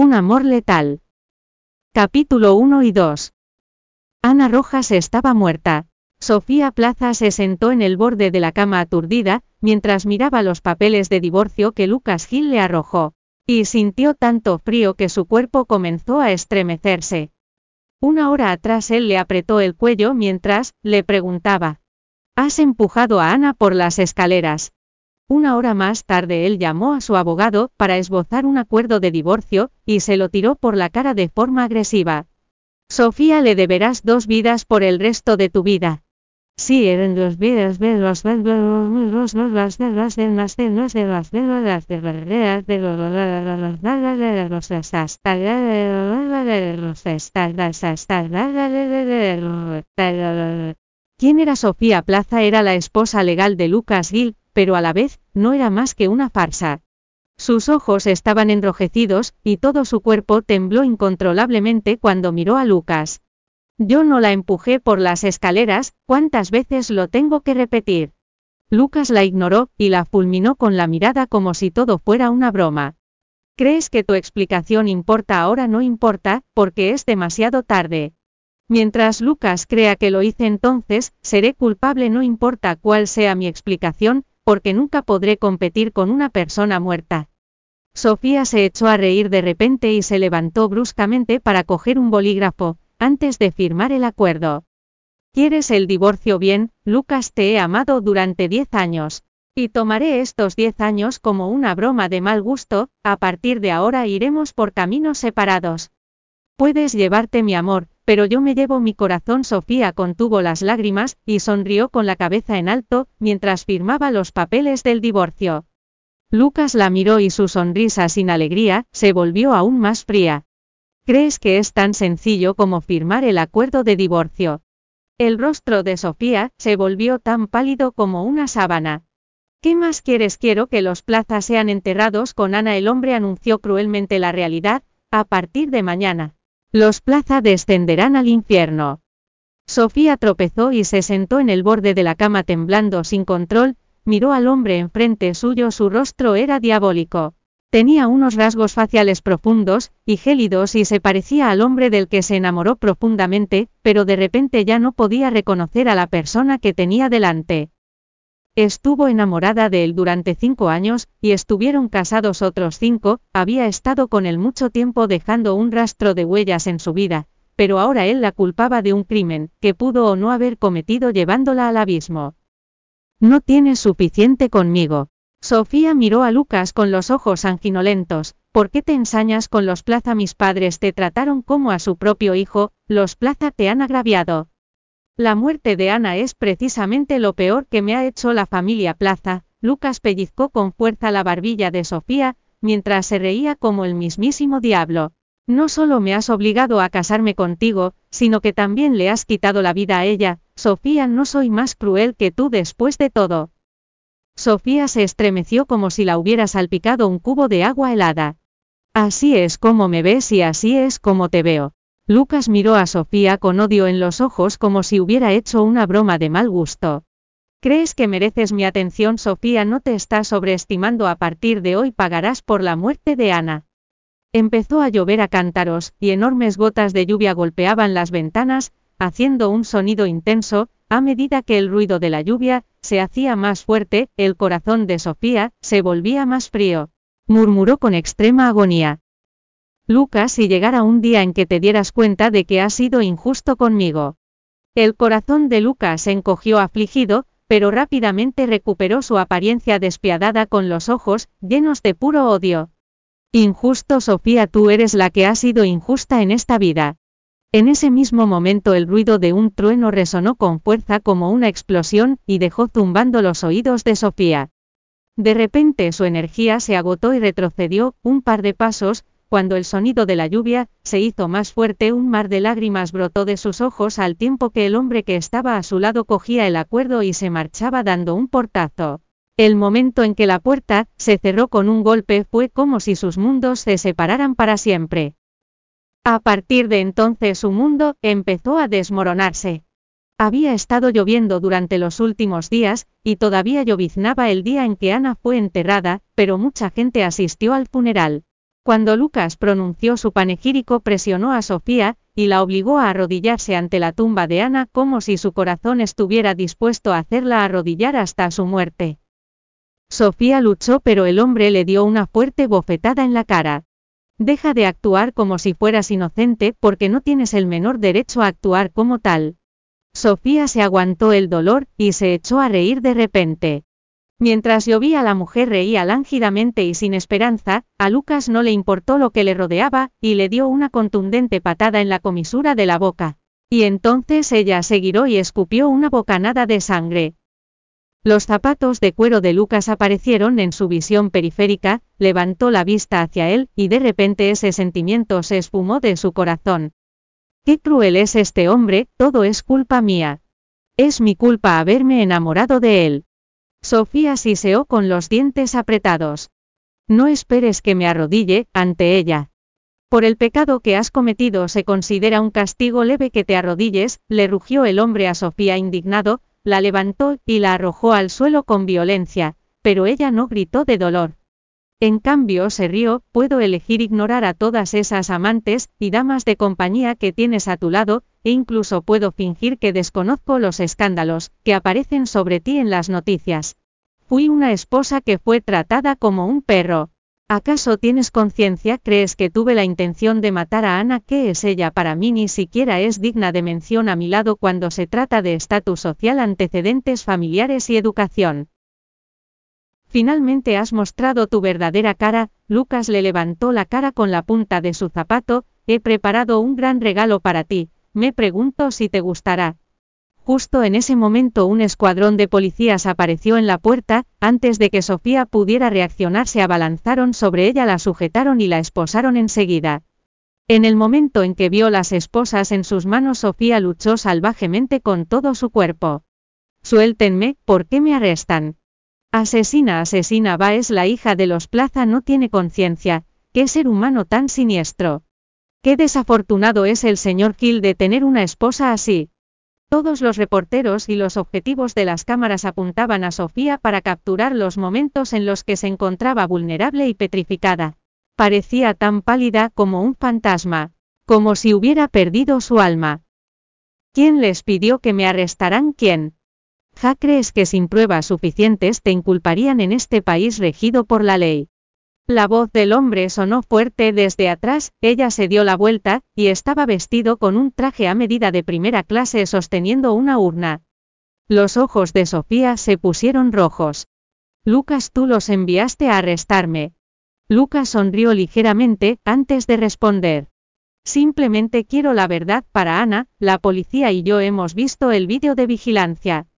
Un amor letal. Capítulo 1 y 2. Ana Rojas estaba muerta. Sofía Plaza se sentó en el borde de la cama aturdida, mientras miraba los papeles de divorcio que Lucas Gil le arrojó. Y sintió tanto frío que su cuerpo comenzó a estremecerse. Una hora atrás él le apretó el cuello mientras, le preguntaba. Has empujado a Ana por las escaleras. Una hora más tarde él llamó a su abogado para esbozar un acuerdo de divorcio, y se lo tiró por la cara de forma agresiva. Sofía le deberás dos vidas por el resto de tu vida. Sí, eran dos vidas ¿Quién era Sofía Plaza? Era la esposa legal de Lucas Gil, pero a la vez, no era más que una farsa. Sus ojos estaban enrojecidos, y todo su cuerpo tembló incontrolablemente cuando miró a Lucas. Yo no la empujé por las escaleras, ¿cuántas veces lo tengo que repetir? Lucas la ignoró, y la fulminó con la mirada como si todo fuera una broma. ¿Crees que tu explicación importa ahora? No importa, porque es demasiado tarde. Mientras Lucas crea que lo hice entonces, seré culpable no importa cuál sea mi explicación, porque nunca podré competir con una persona muerta. Sofía se echó a reír de repente y se levantó bruscamente para coger un bolígrafo, antes de firmar el acuerdo. ¿Quieres el divorcio bien, Lucas? Te he amado durante diez años. Y tomaré estos diez años como una broma de mal gusto, a partir de ahora iremos por caminos separados. Puedes llevarte mi amor, pero yo me llevo mi corazón. Sofía contuvo las lágrimas, y sonrió con la cabeza en alto, mientras firmaba los papeles del divorcio. Lucas la miró y su sonrisa sin alegría, se volvió aún más fría. ¿Crees que es tan sencillo como firmar el acuerdo de divorcio? El rostro de Sofía se volvió tan pálido como una sábana. ¿Qué más quieres? Quiero que los plazas sean enterrados con Ana. El hombre anunció cruelmente la realidad, a partir de mañana. Los plaza descenderán al infierno. Sofía tropezó y se sentó en el borde de la cama temblando sin control, miró al hombre enfrente suyo, su rostro era diabólico. Tenía unos rasgos faciales profundos y gélidos y se parecía al hombre del que se enamoró profundamente, pero de repente ya no podía reconocer a la persona que tenía delante. Estuvo enamorada de él durante cinco años, y estuvieron casados otros cinco, había estado con él mucho tiempo dejando un rastro de huellas en su vida, pero ahora él la culpaba de un crimen, que pudo o no haber cometido llevándola al abismo. No tienes suficiente conmigo, Sofía miró a Lucas con los ojos anginolentos, ¿por qué te ensañas con los Plaza? Mis padres te trataron como a su propio hijo, los Plaza te han agraviado. La muerte de Ana es precisamente lo peor que me ha hecho la familia Plaza, Lucas pellizcó con fuerza la barbilla de Sofía, mientras se reía como el mismísimo diablo. No solo me has obligado a casarme contigo, sino que también le has quitado la vida a ella, Sofía no soy más cruel que tú después de todo. Sofía se estremeció como si la hubiera salpicado un cubo de agua helada. Así es como me ves y así es como te veo. Lucas miró a Sofía con odio en los ojos como si hubiera hecho una broma de mal gusto. ¿Crees que mereces mi atención? Sofía no te está sobreestimando. A partir de hoy pagarás por la muerte de Ana. Empezó a llover a cántaros, y enormes gotas de lluvia golpeaban las ventanas, haciendo un sonido intenso, a medida que el ruido de la lluvia se hacía más fuerte, el corazón de Sofía se volvía más frío. Murmuró con extrema agonía. Lucas, si llegara un día en que te dieras cuenta de que has sido injusto conmigo. El corazón de Lucas encogió afligido, pero rápidamente recuperó su apariencia despiadada con los ojos llenos de puro odio. Injusto Sofía, tú eres la que ha sido injusta en esta vida. En ese mismo momento el ruido de un trueno resonó con fuerza como una explosión, y dejó zumbando los oídos de Sofía. De repente su energía se agotó y retrocedió un par de pasos, cuando el sonido de la lluvia se hizo más fuerte, un mar de lágrimas brotó de sus ojos al tiempo que el hombre que estaba a su lado cogía el acuerdo y se marchaba dando un portazo. El momento en que la puerta se cerró con un golpe fue como si sus mundos se separaran para siempre. A partir de entonces su mundo empezó a desmoronarse. Había estado lloviendo durante los últimos días, y todavía lloviznaba el día en que Ana fue enterrada, pero mucha gente asistió al funeral. Cuando Lucas pronunció su panegírico presionó a Sofía, y la obligó a arrodillarse ante la tumba de Ana como si su corazón estuviera dispuesto a hacerla arrodillar hasta su muerte. Sofía luchó pero el hombre le dio una fuerte bofetada en la cara. Deja de actuar como si fueras inocente porque no tienes el menor derecho a actuar como tal. Sofía se aguantó el dolor y se echó a reír de repente. Mientras llovía la mujer reía lánguidamente y sin esperanza, a Lucas no le importó lo que le rodeaba, y le dio una contundente patada en la comisura de la boca. Y entonces ella se giró y escupió una bocanada de sangre. Los zapatos de cuero de Lucas aparecieron en su visión periférica, levantó la vista hacia él, y de repente ese sentimiento se esfumó de su corazón. Qué cruel es este hombre, todo es culpa mía. Es mi culpa haberme enamorado de él. Sofía siseó con los dientes apretados. No esperes que me arrodille ante ella. Por el pecado que has cometido se considera un castigo leve que te arrodilles, le rugió el hombre a Sofía indignado, la levantó y la arrojó al suelo con violencia, pero ella no gritó de dolor. En cambio se rió, puedo elegir ignorar a todas esas amantes y damas de compañía que tienes a tu lado, e incluso puedo fingir que desconozco los escándalos que aparecen sobre ti en las noticias. Fui una esposa que fue tratada como un perro. ¿Acaso tienes conciencia? ¿Crees que tuve la intención de matar a Ana? ¿Qué es ella para mí? Ni siquiera es digna de mención a mi lado cuando se trata de estatus social, antecedentes familiares y educación. Finalmente has mostrado tu verdadera cara, Lucas le levantó la cara con la punta de su zapato, he preparado un gran regalo para ti, me pregunto si te gustará. Justo en ese momento un escuadrón de policías apareció en la puerta, antes de que Sofía pudiera reaccionar se abalanzaron sobre ella, la sujetaron y la esposaron enseguida. En el momento en que vio las esposas en sus manos Sofía luchó salvajemente con todo su cuerpo. Suéltenme, ¿por qué me arrestan? Asesina, asesina va es la hija de los Plaza no tiene conciencia, qué ser humano tan siniestro. Qué desafortunado es el señor Kill de tener una esposa así. Todos los reporteros y los objetivos de las cámaras apuntaban a Sofía para capturar los momentos en los que se encontraba vulnerable y petrificada. Parecía tan pálida como un fantasma, como si hubiera perdido su alma. ¿Quién les pidió que me arrestaran? ¿Quién? ¿Ja crees que sin pruebas suficientes te inculparían en este país regido por la ley? La voz del hombre sonó fuerte desde atrás, ella se dio la vuelta, y estaba vestido con un traje a medida de primera clase sosteniendo una urna. Los ojos de Sofía se pusieron rojos. Lucas, tú los enviaste a arrestarme. Lucas sonrió ligeramente, antes de responder. Simplemente quiero la verdad para Ana, la policía y yo hemos visto el vídeo de vigilancia.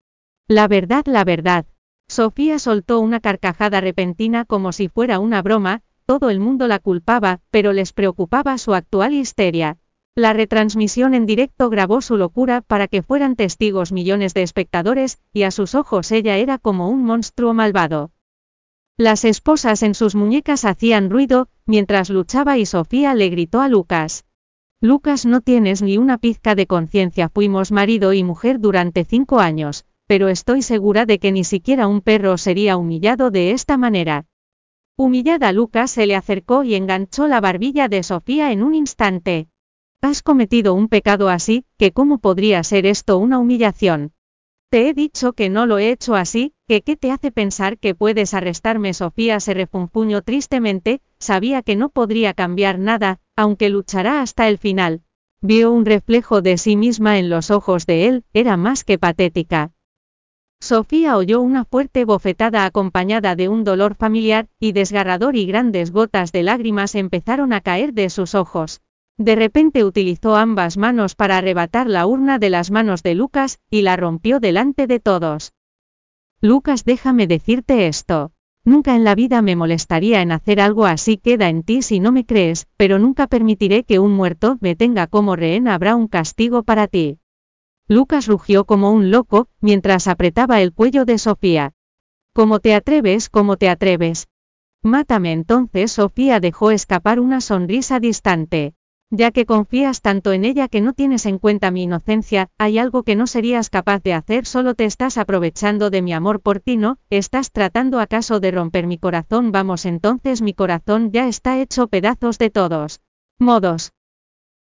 La verdad, la verdad, Sofía soltó una carcajada repentina como si fuera una broma, todo el mundo la culpaba, pero les preocupaba su actual histeria. La retransmisión en directo grabó su locura para que fueran testigos millones de espectadores, y a sus ojos ella era como un monstruo malvado. Las esposas en sus muñecas hacían ruido, mientras luchaba y Sofía le gritó a Lucas. Lucas no tienes ni una pizca de conciencia, fuimos marido y mujer durante cinco años, pero estoy segura de que ni siquiera un perro sería humillado de esta manera. Humillada Lucas se le acercó y enganchó la barbilla de Sofía en un instante. Has cometido un pecado así, que cómo podría ser esto una humillación. Te he dicho que no lo he hecho así, que qué te hace pensar que puedes arrestarme. Sofía se refunfuñó tristemente, sabía que no podría cambiar nada, aunque luchará hasta el final. Vio un reflejo de sí misma en los ojos de él, era más que patética. Sofía oyó una fuerte bofetada acompañada de un dolor familiar, y desgarrador y grandes gotas de lágrimas empezaron a caer de sus ojos. De repente utilizó ambas manos para arrebatar la urna de las manos de Lucas, y la rompió delante de todos. Lucas, déjame decirte esto. Nunca en la vida me molestaría en hacer algo así, queda en ti si no me crees, pero nunca permitiré que un muerto me tenga como rehén, habrá un castigo para ti. Lucas rugió como un loco, mientras apretaba el cuello de Sofía. ¿Cómo te atreves? ¿Cómo te atreves? Mátame entonces. Sofía dejó escapar una sonrisa distante. Ya que confías tanto en ella que no tienes en cuenta mi inocencia, hay algo que no serías capaz de hacer, solo te estás aprovechando de mi amor por ti, ¿no? ¿Estás tratando acaso de romper mi corazón? Vamos, entonces mi corazón ya está hecho pedazos de todos modos.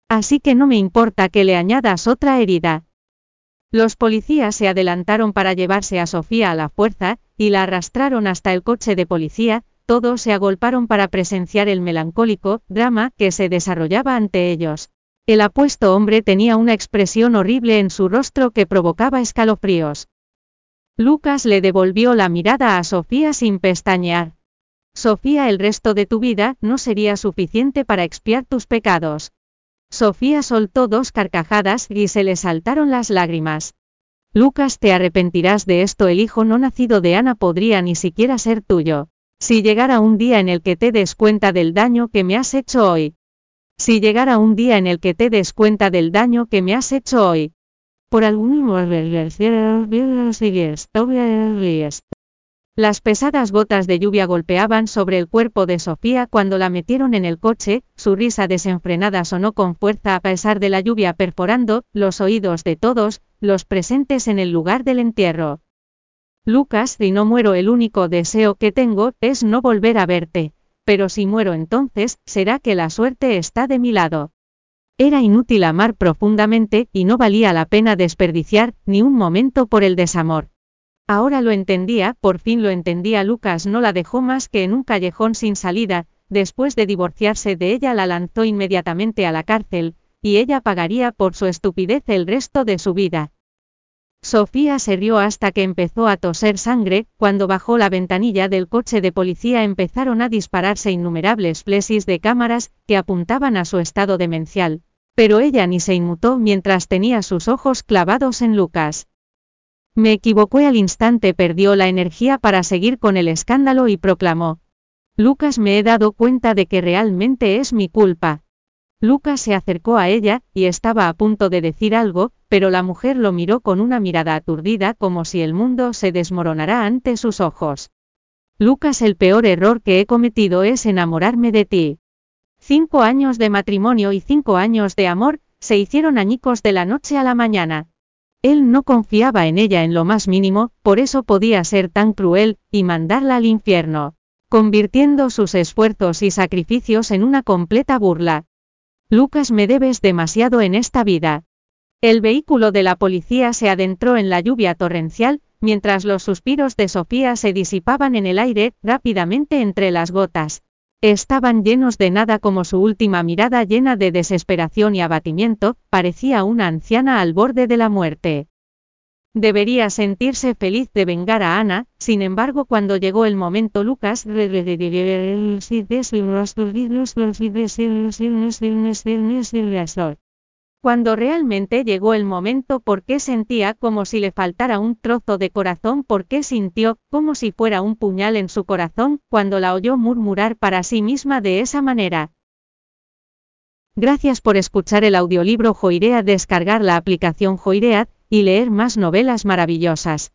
Así que no me importa que le añadas otra herida. Los policías se adelantaron para llevarse a Sofía a la fuerza, y la arrastraron hasta el coche de policía, todos se agolparon para presenciar el melancólico drama que se desarrollaba ante ellos. El apuesto hombre tenía una expresión horrible en su rostro que provocaba escalofríos. Lucas le devolvió la mirada a Sofía sin pestañear. Sofía, el resto de tu vida no sería suficiente para expiar tus pecados. Sofía soltó dos carcajadas y se le saltaron las lágrimas. Lucas, te arrepentirás de esto, el hijo no nacido de Ana podría ni siquiera ser tuyo. Si llegara un día en el que te des cuenta del daño que me has hecho hoy. Si llegara un día en el que te des cuenta del daño que me has hecho hoy. Por algún las pesadas gotas de lluvia golpeaban sobre el cuerpo de Sofía cuando la metieron en el coche, su risa desenfrenada sonó con fuerza a pesar de la lluvia perforando los oídos de todos, los presentes en el lugar del entierro. Lucas, si no muero el único deseo que tengo es no volver a verte, pero si muero entonces, será que la suerte está de mi lado. Era inútil amar profundamente, y no valía la pena desperdiciar ni un momento por el desamor. Ahora lo entendía, por fin lo entendía Lucas no la dejó más que en un callejón sin salida, después de divorciarse de ella la lanzó inmediatamente a la cárcel, y ella pagaría por su estupidez el resto de su vida. Sofía se rió hasta que empezó a toser sangre, cuando bajó la ventanilla del coche de policía empezaron a dispararse innumerables flesis de cámaras, que apuntaban a su estado demencial. Pero ella ni se inmutó mientras tenía sus ojos clavados en Lucas. Me equivoqué al instante, perdió la energía para seguir con el escándalo y proclamó. Lucas me he dado cuenta de que realmente es mi culpa. Lucas se acercó a ella, y estaba a punto de decir algo, pero la mujer lo miró con una mirada aturdida como si el mundo se desmoronara ante sus ojos. Lucas, el peor error que he cometido es enamorarme de ti. Cinco años de matrimonio y cinco años de amor, se hicieron añicos de la noche a la mañana. Él no confiaba en ella en lo más mínimo, por eso podía ser tan cruel, y mandarla al infierno, convirtiendo sus esfuerzos y sacrificios en una completa burla. Lucas, me debes demasiado en esta vida. El vehículo de la policía se adentró en la lluvia torrencial, mientras los suspiros de Sofía se disipaban en el aire, rápidamente entre las gotas. Estaban llenos de nada como su última mirada llena de desesperación y abatimiento, parecía una anciana al borde de la muerte. Debería sentirse feliz de vengar a Ana, sin embargo cuando llegó el momento Lucas cuando realmente llegó el momento ¿por qué sentía como si le faltara un trozo de corazón? ¿Por qué sintió como si fuera un puñal en su corazón cuando la oyó murmurar para sí misma de esa manera? Gracias por escuchar el audiolibro Joirea, descargar la aplicación Joiread y leer más novelas maravillosas.